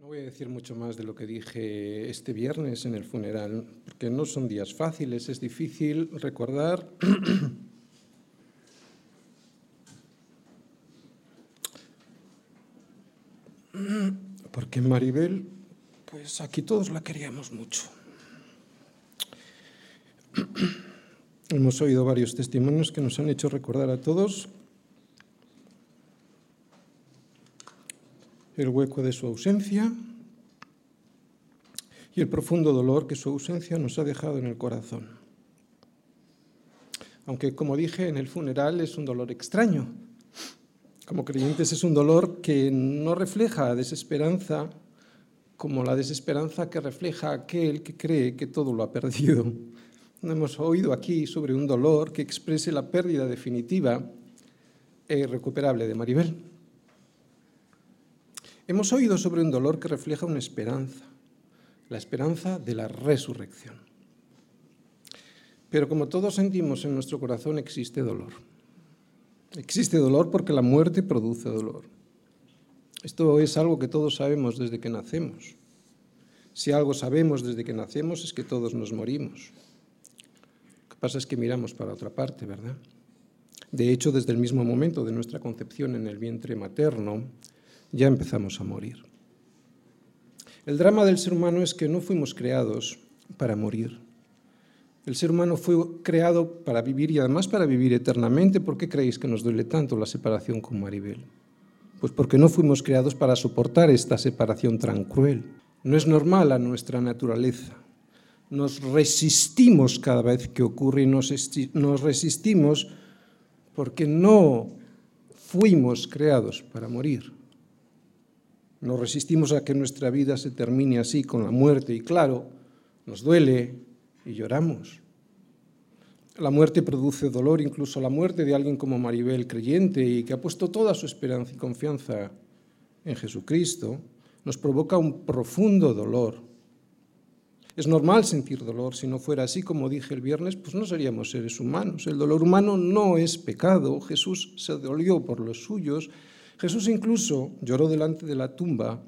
No voy a decir mucho más de lo que dije este viernes en el funeral, porque no son días fáciles, es difícil recordar porque Maribel, pues aquí todos la queríamos mucho. Hemos oído varios testimonios que nos han hecho recordar a todos el hueco de su ausencia y el profundo dolor que su ausencia nos ha dejado en el corazón. Aunque, como dije, en el funeral es un dolor extraño. Como creyentes es un dolor que no refleja desesperanza como la desesperanza que refleja aquel que cree que todo lo ha perdido. No hemos oído aquí sobre un dolor que exprese la pérdida definitiva e irrecuperable de Maribel. Hemos oído sobre un dolor que refleja una esperanza, la esperanza de la resurrección. Pero como todos sentimos en nuestro corazón, existe dolor. Existe dolor porque la muerte produce dolor. Esto es algo que todos sabemos desde que nacemos. Si algo sabemos desde que nacemos es que todos nos morimos. Lo que pasa es que miramos para otra parte, ¿verdad? De hecho, desde el mismo momento de nuestra concepción en el vientre materno, ya empezamos a morir. El drama del ser humano es que no fuimos creados para morir. El ser humano fue creado para vivir y además para vivir eternamente. ¿Por qué creéis que nos duele tanto la separación con Maribel? Pues porque no fuimos creados para soportar esta separación tan cruel. No es normal a nuestra naturaleza. Nos resistimos cada vez que ocurre y nos, nos resistimos porque no fuimos creados para morir. Nos resistimos a que nuestra vida se termine así con la muerte y claro, nos duele y lloramos. La muerte produce dolor, incluso la muerte de alguien como Maribel, creyente y que ha puesto toda su esperanza y confianza en Jesucristo, nos provoca un profundo dolor. Es normal sentir dolor, si no fuera así, como dije el viernes, pues no seríamos seres humanos. El dolor humano no es pecado, Jesús se dolió por los suyos Jesús incluso lloró delante de la tumba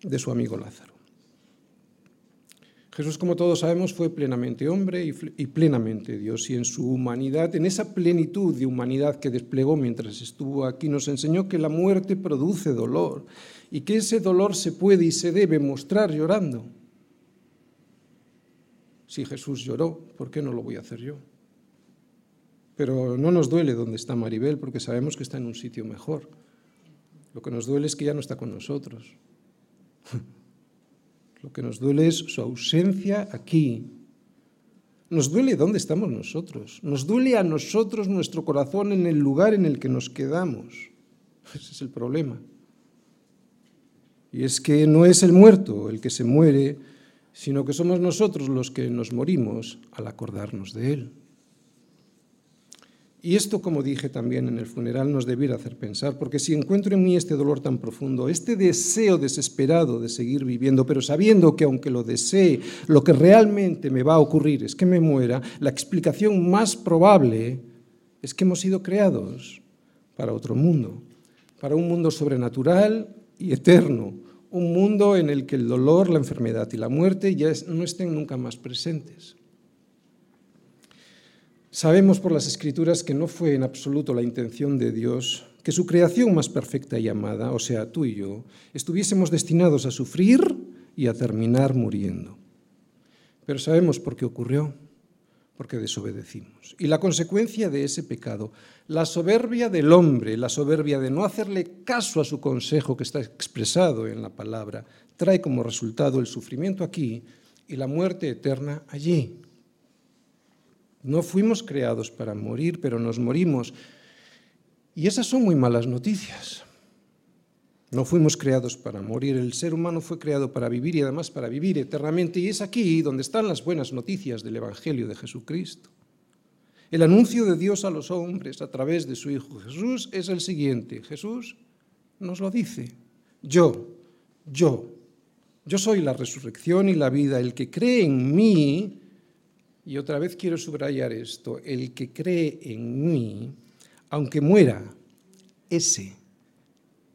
de su amigo Lázaro. Jesús, como todos sabemos, fue plenamente hombre y plenamente Dios, y en su humanidad, en esa plenitud de humanidad que desplegó mientras estuvo aquí, nos enseñó que la muerte produce dolor y que ese dolor se puede y se debe mostrar llorando. Si Jesús lloró, ¿por qué no lo voy a hacer yo? Pero no nos duele donde está Maribel porque sabemos que está en un sitio mejor. Lo que nos duele es que ya no está con nosotros. Lo que nos duele es su ausencia aquí. Nos duele dónde estamos nosotros. Nos duele a nosotros nuestro corazón en el lugar en el que nos quedamos. Ese es el problema. Y es que no es el muerto el que se muere, sino que somos nosotros los que nos morimos al acordarnos de él. Y esto, como dije también en el funeral, nos debiera hacer pensar, porque si encuentro en mí este dolor tan profundo, este deseo desesperado de seguir viviendo, pero sabiendo que aunque lo desee, lo que realmente me va a ocurrir es que me muera, la explicación más probable es que hemos sido creados para otro mundo, para un mundo sobrenatural y eterno, un mundo en el que el dolor, la enfermedad y la muerte ya no estén nunca más presentes. Sabemos por las escrituras que no fue en absoluto la intención de Dios que su creación más perfecta y amada, o sea, tú y yo, estuviésemos destinados a sufrir y a terminar muriendo. Pero sabemos por qué ocurrió, porque desobedecimos. Y la consecuencia de ese pecado, la soberbia del hombre, la soberbia de no hacerle caso a su consejo que está expresado en la palabra, trae como resultado el sufrimiento aquí y la muerte eterna allí. No fuimos creados para morir, pero nos morimos. Y esas son muy malas noticias. No fuimos creados para morir, el ser humano fue creado para vivir y además para vivir eternamente. Y es aquí donde están las buenas noticias del Evangelio de Jesucristo. El anuncio de Dios a los hombres a través de su Hijo Jesús es el siguiente. Jesús nos lo dice. Yo, yo, yo soy la resurrección y la vida. El que cree en mí, y otra vez quiero subrayar esto, el que cree en mí, aunque muera, ese,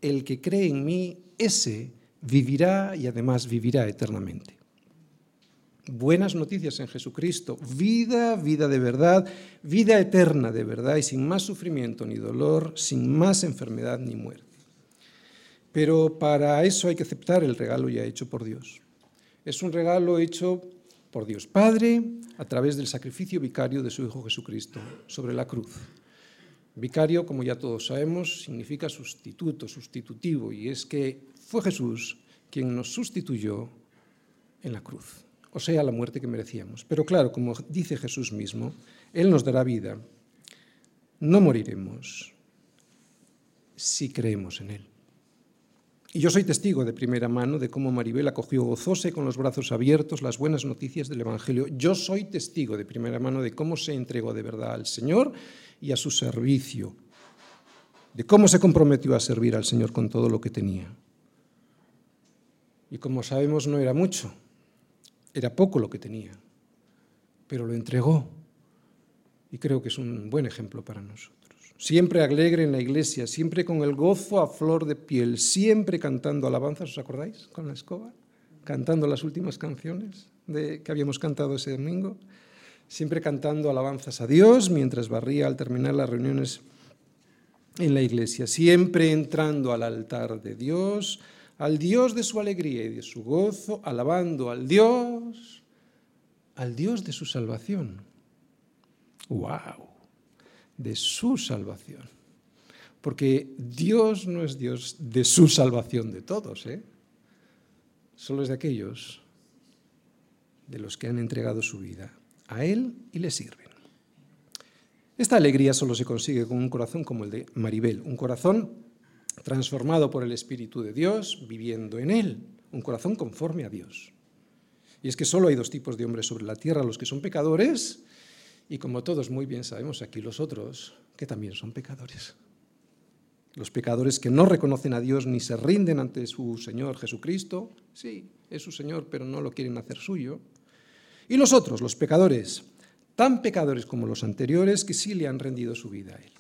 el que cree en mí, ese vivirá y además vivirá eternamente. Buenas noticias en Jesucristo, vida, vida de verdad, vida eterna de verdad y sin más sufrimiento ni dolor, sin más enfermedad ni muerte. Pero para eso hay que aceptar el regalo ya hecho por Dios. Es un regalo hecho por Dios Padre a través del sacrificio vicario de su Hijo Jesucristo sobre la cruz. Vicario, como ya todos sabemos, significa sustituto, sustitutivo, y es que fue Jesús quien nos sustituyó en la cruz, o sea, la muerte que merecíamos. Pero claro, como dice Jesús mismo, Él nos dará vida. No moriremos si creemos en Él. Y yo soy testigo de primera mano de cómo Maribel acogió gozosa con los brazos abiertos las buenas noticias del Evangelio. Yo soy testigo de primera mano de cómo se entregó de verdad al Señor y a su servicio, de cómo se comprometió a servir al Señor con todo lo que tenía. Y como sabemos no era mucho, era poco lo que tenía, pero lo entregó. Y creo que es un buen ejemplo para nosotros siempre alegre en la iglesia, siempre con el gozo a flor de piel, siempre cantando alabanzas, ¿os acordáis? Con la escoba, cantando las últimas canciones de, que habíamos cantado ese domingo, siempre cantando alabanzas a Dios mientras barría al terminar las reuniones en la iglesia, siempre entrando al altar de Dios, al Dios de su alegría y de su gozo, alabando al Dios, al Dios de su salvación. ¡Wow! De su salvación. Porque Dios no es Dios de su salvación de todos, ¿eh? solo es de aquellos de los que han entregado su vida a Él y le sirven. Esta alegría solo se consigue con un corazón como el de Maribel, un corazón transformado por el Espíritu de Dios, viviendo en Él, un corazón conforme a Dios. Y es que solo hay dos tipos de hombres sobre la tierra, los que son pecadores y como todos muy bien sabemos aquí los otros, que también son pecadores. Los pecadores que no reconocen a Dios ni se rinden ante su Señor Jesucristo, sí, es su Señor, pero no lo quieren hacer suyo. Y los otros, los pecadores, tan pecadores como los anteriores, que sí le han rendido su vida a Él.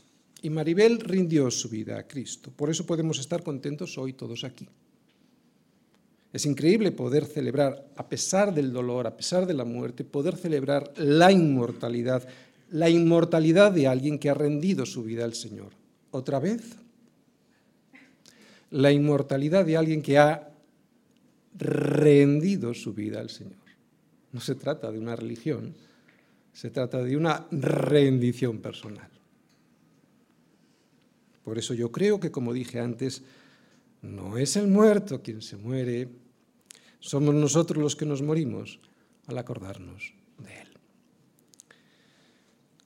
Y Maribel rindió su vida a Cristo. Por eso podemos estar contentos hoy todos aquí. Es increíble poder celebrar, a pesar del dolor, a pesar de la muerte, poder celebrar la inmortalidad, la inmortalidad de alguien que ha rendido su vida al Señor. ¿Otra vez? La inmortalidad de alguien que ha rendido su vida al Señor. No se trata de una religión, se trata de una rendición personal. Por eso yo creo que, como dije antes, no es el muerto quien se muere, somos nosotros los que nos morimos al acordarnos de Él.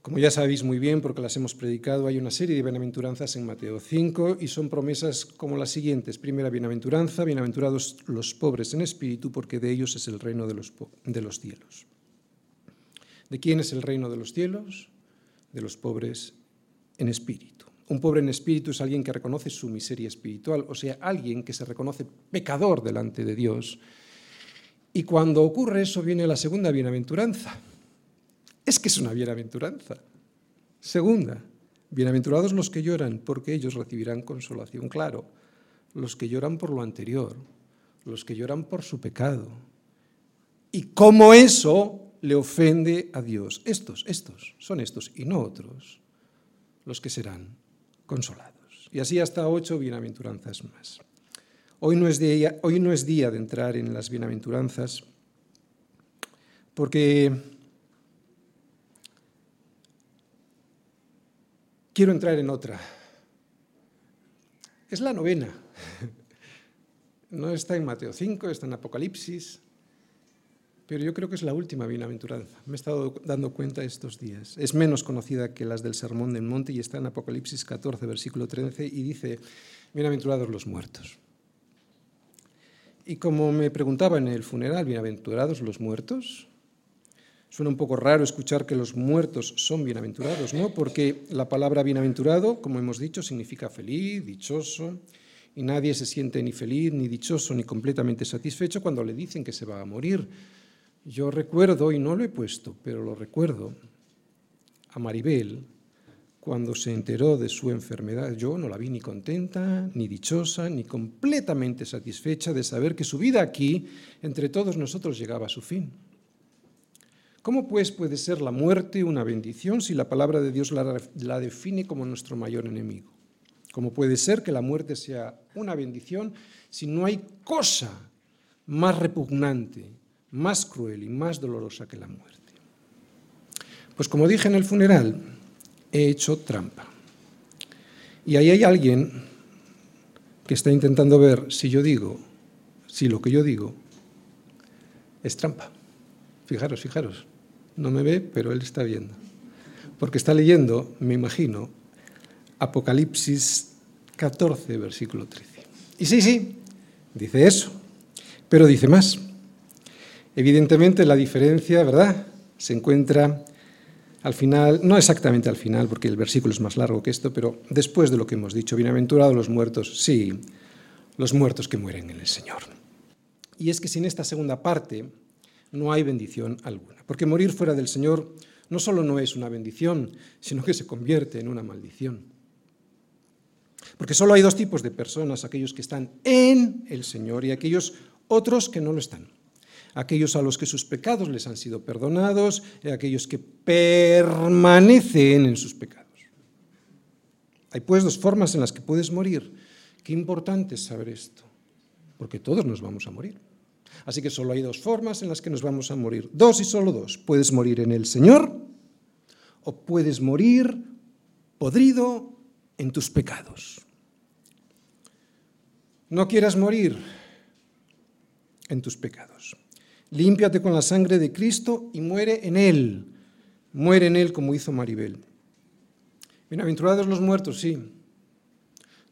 Como ya sabéis muy bien, porque las hemos predicado, hay una serie de bienaventuranzas en Mateo 5 y son promesas como las siguientes. Primera bienaventuranza, bienaventurados los pobres en espíritu, porque de ellos es el reino de los, de los cielos. ¿De quién es el reino de los cielos? De los pobres en espíritu. Un pobre en espíritu es alguien que reconoce su miseria espiritual, o sea, alguien que se reconoce pecador delante de Dios y cuando ocurre eso viene la segunda bienaventuranza. Es que es una bienaventuranza. Segunda, bienaventurados los que lloran, porque ellos recibirán consolación. Claro, los que lloran por lo anterior, los que lloran por su pecado. Y cómo eso le ofende a Dios. Estos, estos, son estos y no otros los que serán consolados. Y así hasta ocho bienaventuranzas más. Hoy no, es día, hoy no es día de entrar en las bienaventuranzas, porque quiero entrar en otra. Es la novena. No está en Mateo 5, está en Apocalipsis, pero yo creo que es la última bienaventuranza. Me he estado dando cuenta estos días. Es menos conocida que las del Sermón del Monte y está en Apocalipsis 14, versículo 13, y dice, bienaventurados los muertos. Y como me preguntaba en el funeral, bienaventurados los muertos, suena un poco raro escuchar que los muertos son bienaventurados, ¿no? Porque la palabra bienaventurado, como hemos dicho, significa feliz, dichoso, y nadie se siente ni feliz, ni dichoso, ni completamente satisfecho cuando le dicen que se va a morir. Yo recuerdo, y no lo he puesto, pero lo recuerdo, a Maribel, cuando se enteró de su enfermedad. Yo no la vi ni contenta, ni dichosa, ni completamente satisfecha de saber que su vida aquí, entre todos nosotros, llegaba a su fin. ¿Cómo pues puede ser la muerte una bendición si la palabra de Dios la, define como nuestro mayor enemigo? ¿Cómo puede ser que la muerte sea una bendición si no hay cosa más repugnante, más cruel y más dolorosa que la muerte? Pues como dije en el funeral, he hecho trampa. Y ahí hay alguien que está intentando ver si yo digo, si lo que yo digo es trampa. Fijaros, fijaros. No me ve, pero él está viendo. Porque está leyendo, me imagino, Apocalipsis 14, versículo 13. Y sí, sí, dice eso, pero dice más. Evidentemente la diferencia, ¿verdad?, se encuentra al final, no exactamente al final, porque el versículo es más largo que esto, pero después de lo que hemos dicho, bienaventurados los muertos, sí, los muertos que mueren en el Señor. Y es que sin esta segunda parte no hay bendición alguna, porque morir fuera del Señor no solo no es una bendición, sino que se convierte en una maldición. Porque solo hay dos tipos de personas, aquellos que están en el Señor y aquellos otros que no lo están aquellos a los que sus pecados les han sido perdonados y aquellos que permanecen en sus pecados. Hay pues dos formas en las que puedes morir. Qué importante es saber esto, porque todos nos vamos a morir. Así que solo hay dos formas en las que nos vamos a morir. Dos y solo dos. Puedes morir en el Señor o puedes morir podrido en tus pecados. No quieras morir en tus pecados. Límpiate con la sangre de Cristo y muere en Él. Muere en Él como hizo Maribel. Bienaventurados los muertos, sí.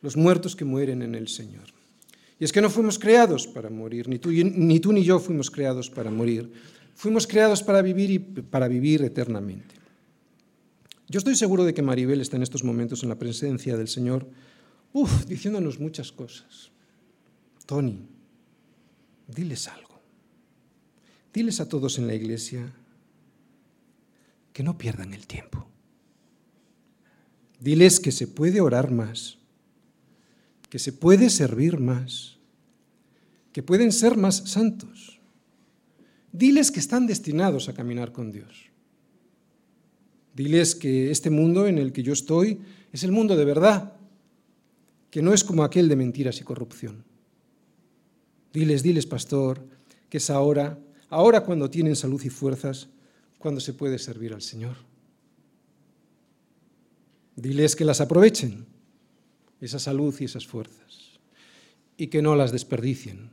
Los muertos que mueren en el Señor. Y es que no fuimos creados para morir, ni tú, ni yo fuimos creados para morir. Fuimos creados para vivir y para vivir eternamente. Yo estoy seguro de que Maribel está en estos momentos en la presencia del Señor, uf, diciéndonos muchas cosas. Tony, diles algo. Diles a todos en la iglesia que no pierdan el tiempo. Diles que se puede orar más, que se puede servir más, que pueden ser más santos. Diles que están destinados a caminar con Dios. Diles que este mundo en el que yo estoy es el mundo de verdad, que no es como aquel de mentiras y corrupción. Diles, diles, pastor, que es ahora ahora cuando tienen salud y fuerzas, cuando se puede servir al Señor. Diles que las aprovechen, esa salud y esas fuerzas, y que no las desperdicien.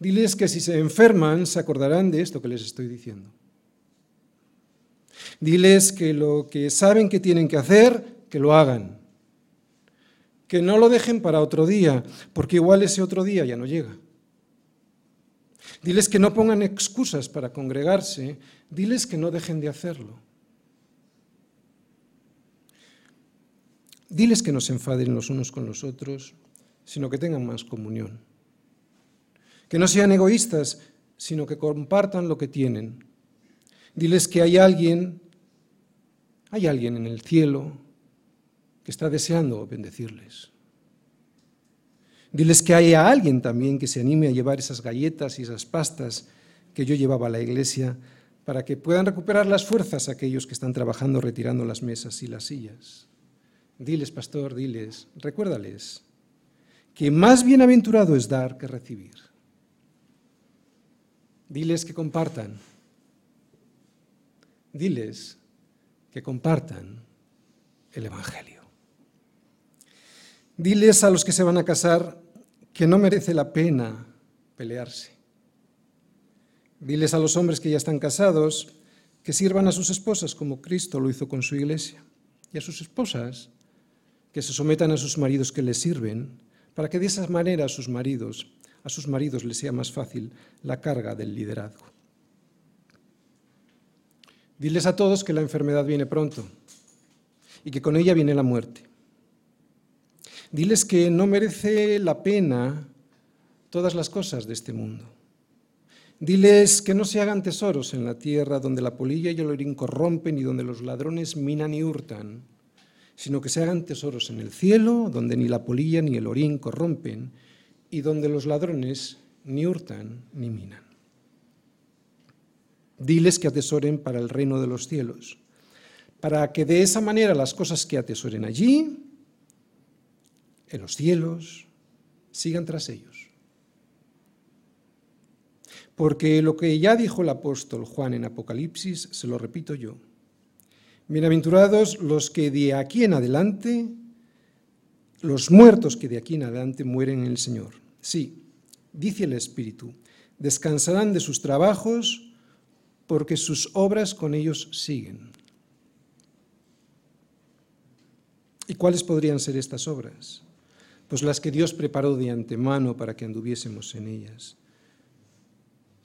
Diles que si se enferman se acordarán de esto que les estoy diciendo. Diles que lo que saben que tienen que hacer, que lo hagan. Que no lo dejen para otro día, porque igual ese otro día ya no llega. Diles que no pongan excusas para congregarse, diles que no dejen de hacerlo. Diles que no se enfaden los unos con los otros, sino que tengan más comunión. Que no sean egoístas, sino que compartan lo que tienen. Diles que hay alguien, hay alguien en el cielo que está deseando bendecirles. Diles que haya alguien también que se anime a llevar esas galletas y esas pastas que yo llevaba a la iglesia para que puedan recuperar las fuerzas aquellos que están trabajando retirando las mesas y las sillas. Diles, pastor, diles, recuérdales que más bienaventurado es dar que recibir. Diles que compartan. Diles que compartan el Evangelio. Diles a los que se van a casar que no merece la pena pelearse. Diles a los hombres que ya están casados que sirvan a sus esposas como Cristo lo hizo con su iglesia. Y a sus esposas que se sometan a sus maridos que les sirven, para que de esa manera a sus maridos, a sus maridos les sea más fácil la carga del liderazgo. Diles a todos que la enfermedad viene pronto y que con ella viene la muerte. Diles que no merece la pena todas las cosas de este mundo. Diles que no se hagan tesoros en la tierra donde la polilla y el orín corrompen y donde los ladrones minan y hurtan, sino que se hagan tesoros en el cielo donde ni la polilla ni el orín corrompen y donde los ladrones ni hurtan ni minan. Diles que atesoren para el reino de los cielos, para que de esa manera las cosas que atesoren allí, en los cielos, sigan tras ellos. Porque lo que ya dijo el apóstol Juan en Apocalipsis, se lo repito yo. Bienaventurados los que de aquí en adelante, los muertos que de aquí en adelante mueren en el Señor. Sí, dice el Espíritu, descansarán de sus trabajos porque sus obras con ellos siguen. ¿Y cuáles podrían ser estas obras? Pues las que Dios preparó de antemano para que anduviésemos en ellas.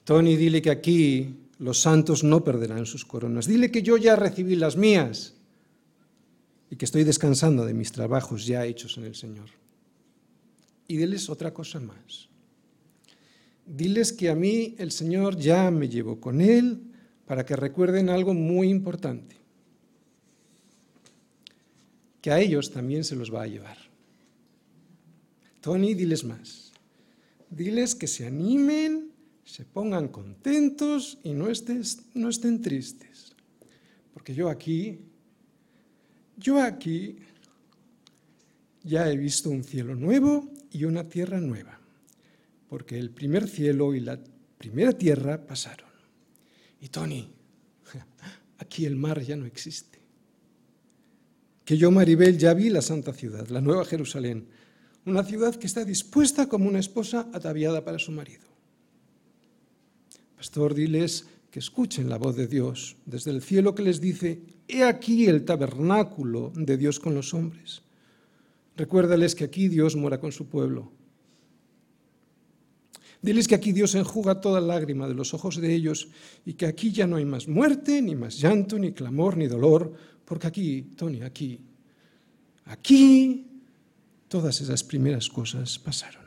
Tony, dile que aquí los santos no perderán sus coronas. Dile que yo ya recibí las mías y que estoy descansando de mis trabajos ya hechos en el Señor. Y diles otra cosa más. Diles que a mí el Señor ya me llevó con Él para que recuerden algo muy importante. Que a ellos también se los va a llevar. Tony, diles más. Diles que se animen se pongan contentos y no, no estén tristes. Porque yo aquí, yo aquí ya he visto un cielo nuevo y una tierra nueva. Porque el primer cielo y la primera tierra pasaron. Y Tony, aquí el mar ya no existe. Que yo, Maribel, ya vi la santa ciudad, la nueva Jerusalén, una ciudad que está dispuesta como una esposa ataviada para su marido. Pastor, diles que escuchen la voz de Dios desde el cielo que les dice, he aquí el tabernáculo de Dios con los hombres. Recuérdales que aquí Dios mora con su pueblo. Diles que aquí Dios enjuga toda lágrima de los ojos de ellos y que aquí ya no hay más muerte, ni más llanto, ni clamor, ni dolor, porque aquí, Tony, aquí, aquí, todas esas primeras cosas pasaron.